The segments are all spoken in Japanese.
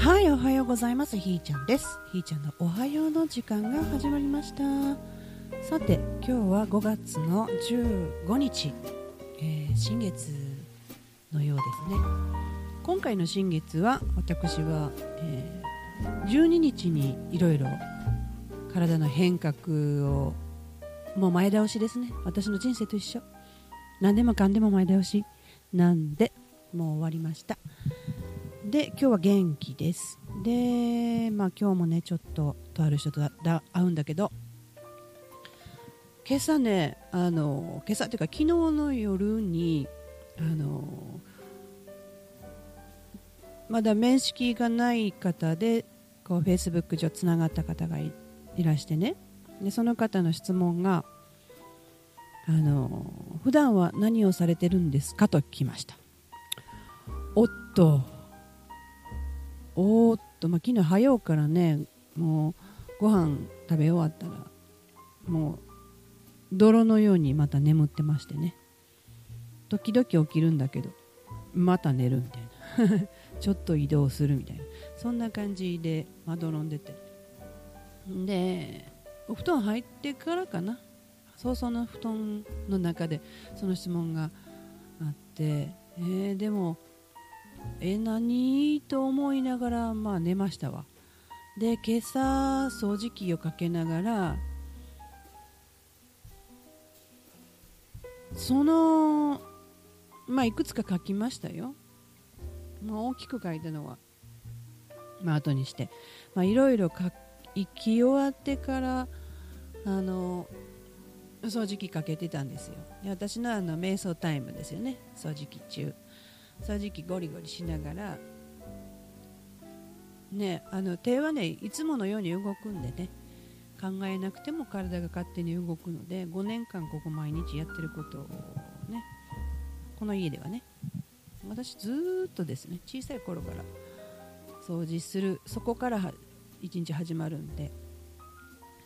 はいおはようございます。ひーちゃんです。ひーちゃんのおはようの時間が始まりました。さて今日は5月の15日、えー新月のようですね。今回の新月は私は、えー12日にいろいろ体の変革をもう前倒しですね。私の人生と一緒。何でもかんでも前倒し。なんでもう終わりました。で今日は元気です。でまあ今日もねちょっととある人とだ会うんだけど今朝ねあの今朝っていうか昨日の夜にあのまだ面識がない方でこうフェイスブック上つながった方がいいらしてね。でその方の質問があの普段は何をされてるんですかと聞きました。おっと。おーっと、まあ、昨日早うからねもうご飯食べ終わったらもう泥のようにまた眠ってましてね。時々起きるんだけどまた寝るみたいな。ちょっと移動するみたいな。そんな感じでまどろんでて。でお布団入ってからかな。早々の布団の中でその質問があって、えーでもえ何？と思いながら、まあ、寝ましたわ。で今朝掃除機をかけながらそのまあいくつか書きましたよ、まあ、大きく書いたのは、まあ後にして。いろいろ書き終わってからあの掃除機かけてたんですよ。で私のあの瞑想タイムですよね。掃除機中。掃除機ゴリゴリしながらねあの手はねいつものように動くんでね。考えなくても体が勝手に動くので5年間ここ毎日やってることをねこの家ではね。私ずっとですね小さい頃から掃除するそこからは一日始まるんで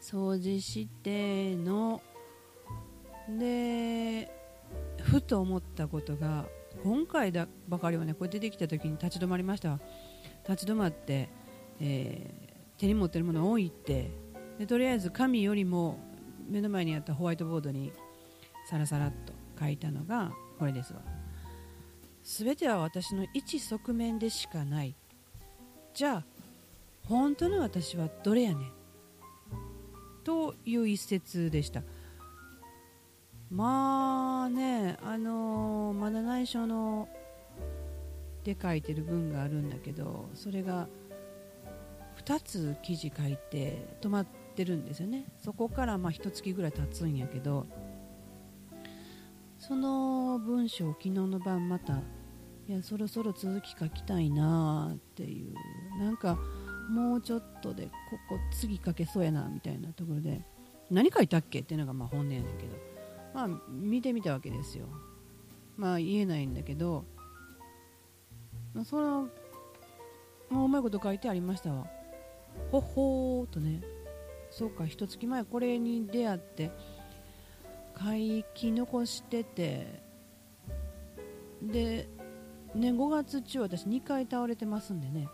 掃除してのでふと思ったことが今回だばかりはねこれ出てきた時に立ち止まりました。立ち止まって、えー手に持ってるものを置いてでとりあえず紙よりも目の前にあったホワイトボードにサラサラっと書いたのがこれですわ。全ては私の一側面でしかない。じゃあ本当の私はどれやねん。という一節でした。まあねあのまだ内緒ので書いてる文があるんだけどそれが2つ記事書いて止まってるんですよね。そこからまあ1月ぐらい経つんやけどその文章を昨日の晩またいやそろそろ続き書きたいなっていうなんかもうちょっとでここ次書けそうやなみたいなところで何書いたっけ？っていうのがまあ本音やねんけど。まあ見てみたわけですよ。まあ言えないんだけど。まそのもううまいこと書いてありましたわ。ほほーとね。そうか一月前これに出会って書き残してて。でね5月中私2回倒れてますんでね。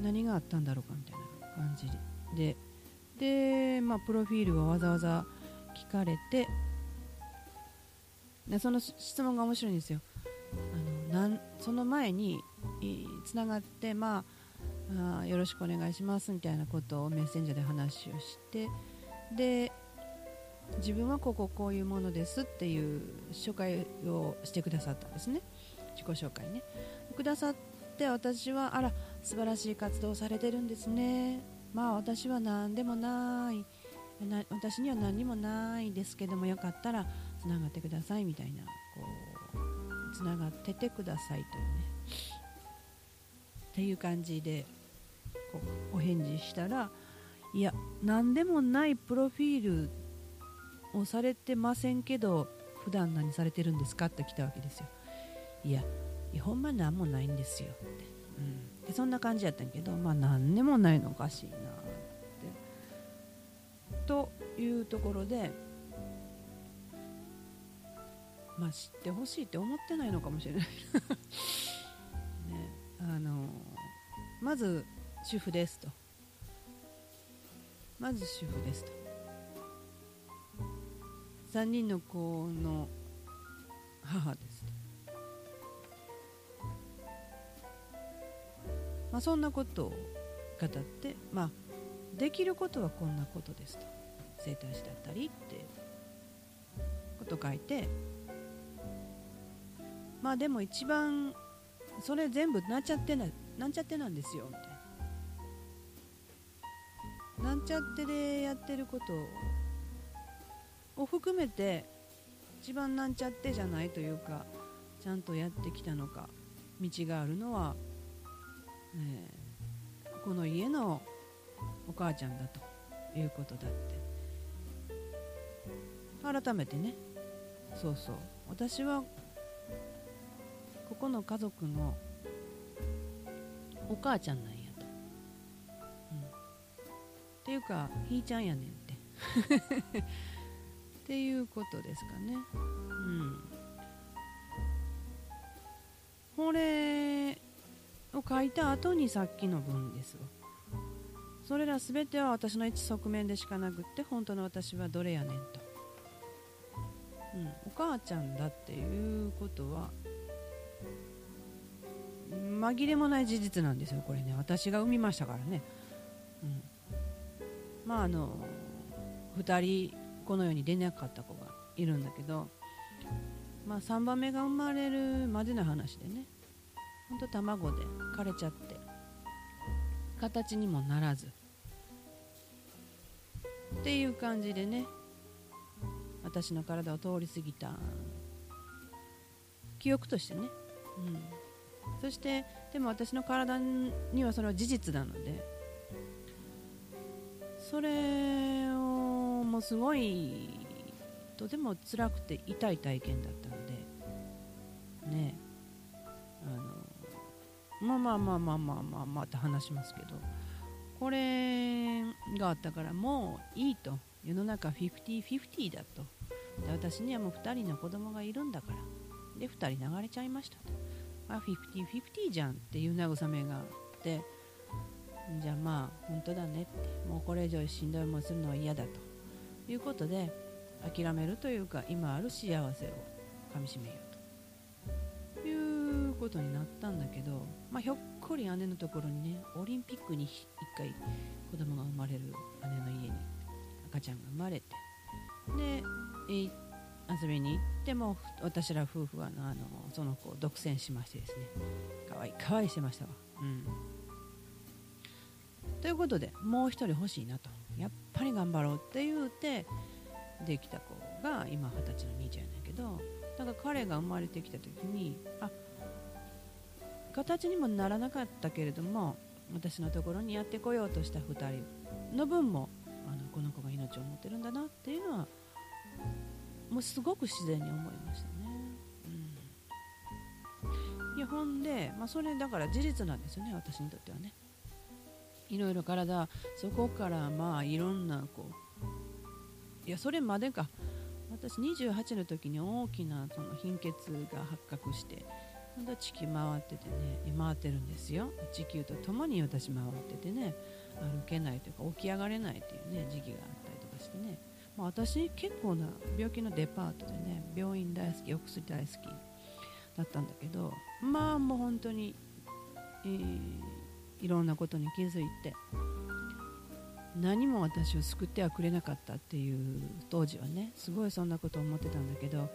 何があったんだろうかみたいな感じで。で、まあ、プロフィールをわざわざかれてでその質問が面白いんですよ。あのなんその前につながって、まああよろしくお願いしますみたいなことをメッセンジャーで話をしてで自分はこここういうものですっていう紹介をしてくださったんですね。自己紹介ね。くださって私はあら素晴らしい活動をされてるんですね。まあ私は何でもない。な私には何もないですけどもよかったらつながってくださいみたいなこうつながっててくださいというね。っていう感じでこうお返事したらいや何でもないプロフィールをされてませんけど普段何されてるんですかって来たわけですよ。いやいやほんま何もないんですよって、うん、でそんな感じやったんやけどまあ何でもないのおかしいな。というところでまあ知ってほしいって思ってないのかもしれない。ねあのまず主婦ですと。まず主婦ですと。3人の子の母ですと、まあ、そんなことを語って、まあ、できることはこんなことですと。整体師だったりってこと書いて。まあでも一番それ全部なんちゃってななんちゃってなんですよみたいな。なんちゃってでやってることを含めて一番なんちゃってじゃないというかちゃんとやってきたのか道があるのは、えー、この家のお母ちゃんだということだって。改めてね。そうそう。私はここの家族のお母ちゃんなんやと、うん、っていうかひいちゃんやねんって。っていうことですかね。うん。これを書いた後にさっきの文ですわ。それら全ては私の一側面でしかなくって本当の私はどれやねんと、うん、お母ちゃんだっていうことは紛れもない事実なんですよこれね。私が産みましたからね、うん、まああの2人この世に出なかった子がいるんだけど、まあ、3番目が生まれるまでの話でね。ほんと卵で枯れちゃって形にもならず。っていう感じでね。私の体を通り過ぎた。記憶としてね、うん、そしてでも私の体にはそれは事実なので。それをもうすごいとても辛くて痛い体験だったので。ね。あのまあまあまあまあまあまあまた話しますけど。これがあったからもういいと。世の中50-50だと。で私にはもう2人の子供がいるんだから。で2人流れちゃいましたと。あ50-50じゃんっていう慰めがあって。じゃあまあ本当だねって。もうこれ以上しんどい思いするのは嫌だと。いうことで諦めるというか今ある幸せをかみしめようと。いうことになったんだけど、まあ、ひょっこり姉のところにねオリンピックに1回子供が生まれる姉の家に赤ちゃんが生まれてで遊びに行っても私ら夫婦はあのその子を独占しましてですねかわいいかわいいしてましたわ。うんということでもう1人欲しいなとやっぱり頑張ろうって言うてできた子が今二十歳の兄ちゃんやけどだから彼が生まれてきた時にあ形にもならなかったけれども私のところにやってこようとした2人の分もあのこの子が命を持ってるんだなっていうのはもうすごく自然に思いましたね。うん、いやほんで、まあ、それだから事実なんですよね私にとってはね。いろいろ体そこからまあいろんなこういやそれまでか私28の時に大きなその貧血が発覚してまだ地球回っててね回ってるんですよ。地球とともに私回っててね歩けないというか起き上がれないというね時期があったりとかしてね、まあ、私結構な病気のデパートでね病院大好きお薬大好きだったんだけどまあもう本当に、えーいろんなことに気づいて何も私を救ってはくれなかったっていう当時はねすごいそんなことを思ってたんだけど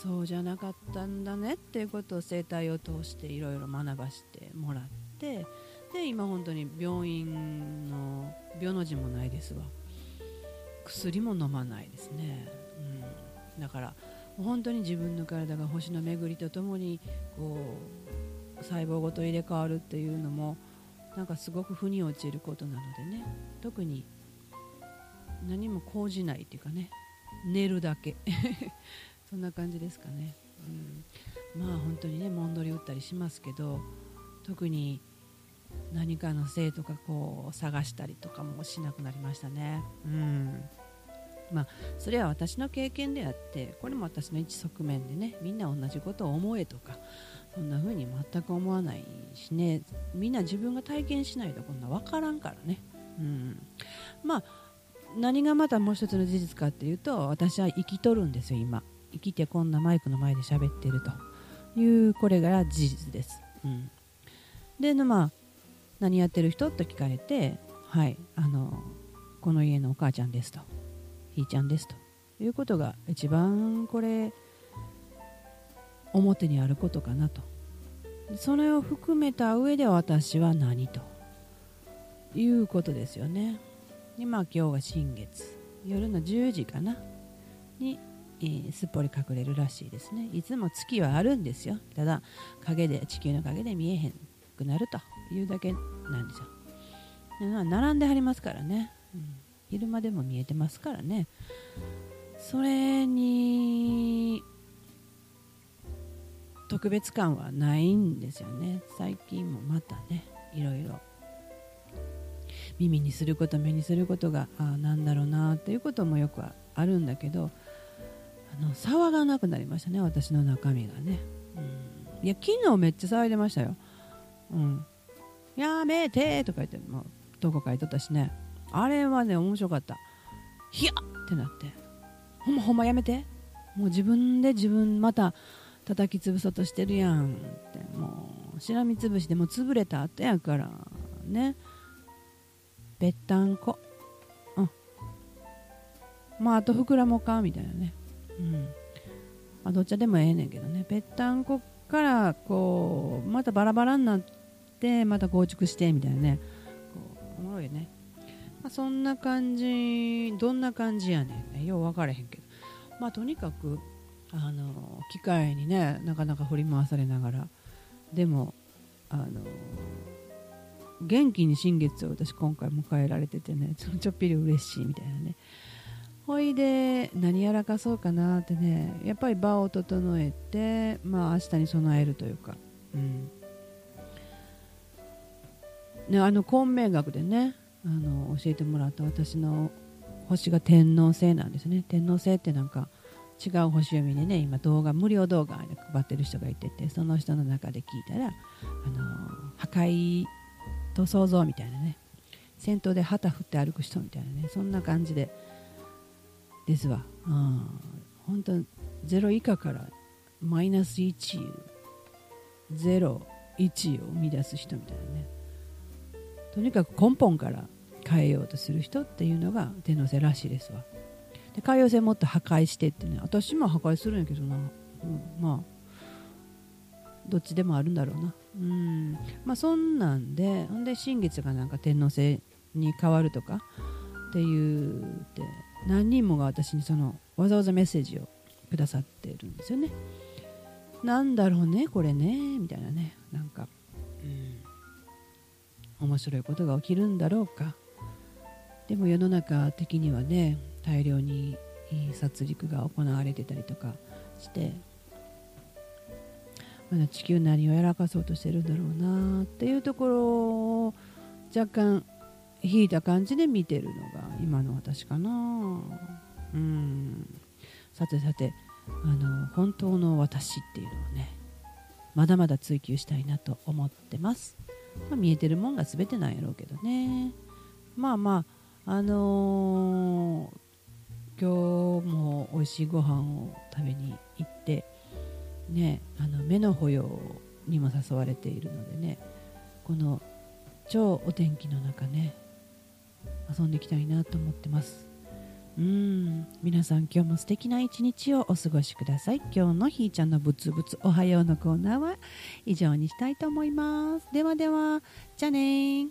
そうじゃなかったんだねっていうことを生態を通していろいろ学ばせてもらってで今本当に病院の病の字もないですわ。薬も飲まないですね、うん、だから本当に自分の体が星の巡りとともにこう細胞ごと入れ替わるっていうのもなんかすごく腑に落ちることなのでね。特に何も講じないっていうかね。寝るだけ。そんな感じですかね、うん、まあ本当にねもんどり打ったりしますけど特に何かのせいとかこう探したりとかもしなくなりましたね。うん。まあそれは私の経験であってこれも私の一側面でねみんな同じことを思えとかそんな風に全く思わないしねみんな自分が体験しないとこんな分からんからね、うん、まあ何がまたもう一つの事実かっていうと私は生きとるんですよ今。生きてこんなマイクの前で喋ってるというこれが事実です、うん、でまあ何やってる人？と聞かれてはいあのこの家のお母ちゃんですと。ひーちゃんですと。いうことが一番これ表にあることかなと。それを含めた上で私は何ということですよね。今今日が新月。夜の10時かな。に、え、すっぽり隠れるらしいですね。いつも月はあるんですよ。ただ影で地球の影で見えへんくなるというだけなんですよ。並んではりますからね、うん、昼間でも見えてますからね。それに特別感はないんですよね。最近もまたねいろいろ。耳にすること目にすることがあなんだろうなっていうこともよくあるんだけどあの騒がなくなりましたね私の中身がね、うん、いや昨日めっちゃ騒いでましたよ、うん、やめてとか言ってもどこかいとったしね。あれはね面白かった。ひやってなって。ほんまほんまやめて。もう自分で自分また叩き潰そうとしてるやんって。もうしらみつぶしでも潰れた後やからね。ぺったんこ。うん。まああと膨らもか？みたいなね。うん。まあどっちでもええねんけどね。ぺったんこからこうまたバラバラになってまた構築してみたいなね。こうおもろいね。まあ、そんな感じどんな感じやねんね。よう分からへんけど。まあとにかくあの機械にねなかなか振り回されながら。でもあの元気に新月を私今回迎えられててねちょちょっぴり嬉しいみたいなね。ほいで何やらかそうかなってねやっぱり場を整えてまあ明日に備えるというか。うん。ねあの混迷学でねあの教えてもらった私の星が天王星なんですね。天王星ってなんか違う星読みでね今動画無料動画で配ってる人がいててその人の中で聞いたらあの破壊と想像みたいなね先頭で旗振って歩く人みたいなねそんな感じでですわ、うん、本当0以下からマイナス101を生み出す人みたいなね。とにかく根本から変えようとする人っていうのが天王星らしいですわ。で海洋星もっと破壊してってね私も破壊するんやけどな、うん、まあどっちでもあるんだろうな。うん。まあそんなんでほんで新月がなんか天王星に変わるとかっていうて何人もが私にそのわざわざメッセージをくださってるんですよね。なんだろうねこれねみたいなね。なんかうん。面白いことが起きるんだろうか。でも世の中的にはね大量に殺戮が行われてたりとかしてまだ地球何をやらかそうとしてるんだろうなっていうところを若干引いた感じで見てるのが今の私かな。うん。さてさてあの本当の私っていうのをねまだまだ追求したいなと思ってます。まあ、見えてるもんが全てなんやろうけどね。まあまああのー、今日も美味しいご飯を食べに行ってねあの目の保養にも誘われているのでねこの超お天気の中ね遊んでいきたいなと思ってます。うん。皆さん今日も素敵な一日をお過ごしください。今日のひーちゃんのブツブツおはようのコーナーは以上にしたいと思います。ではではじゃあね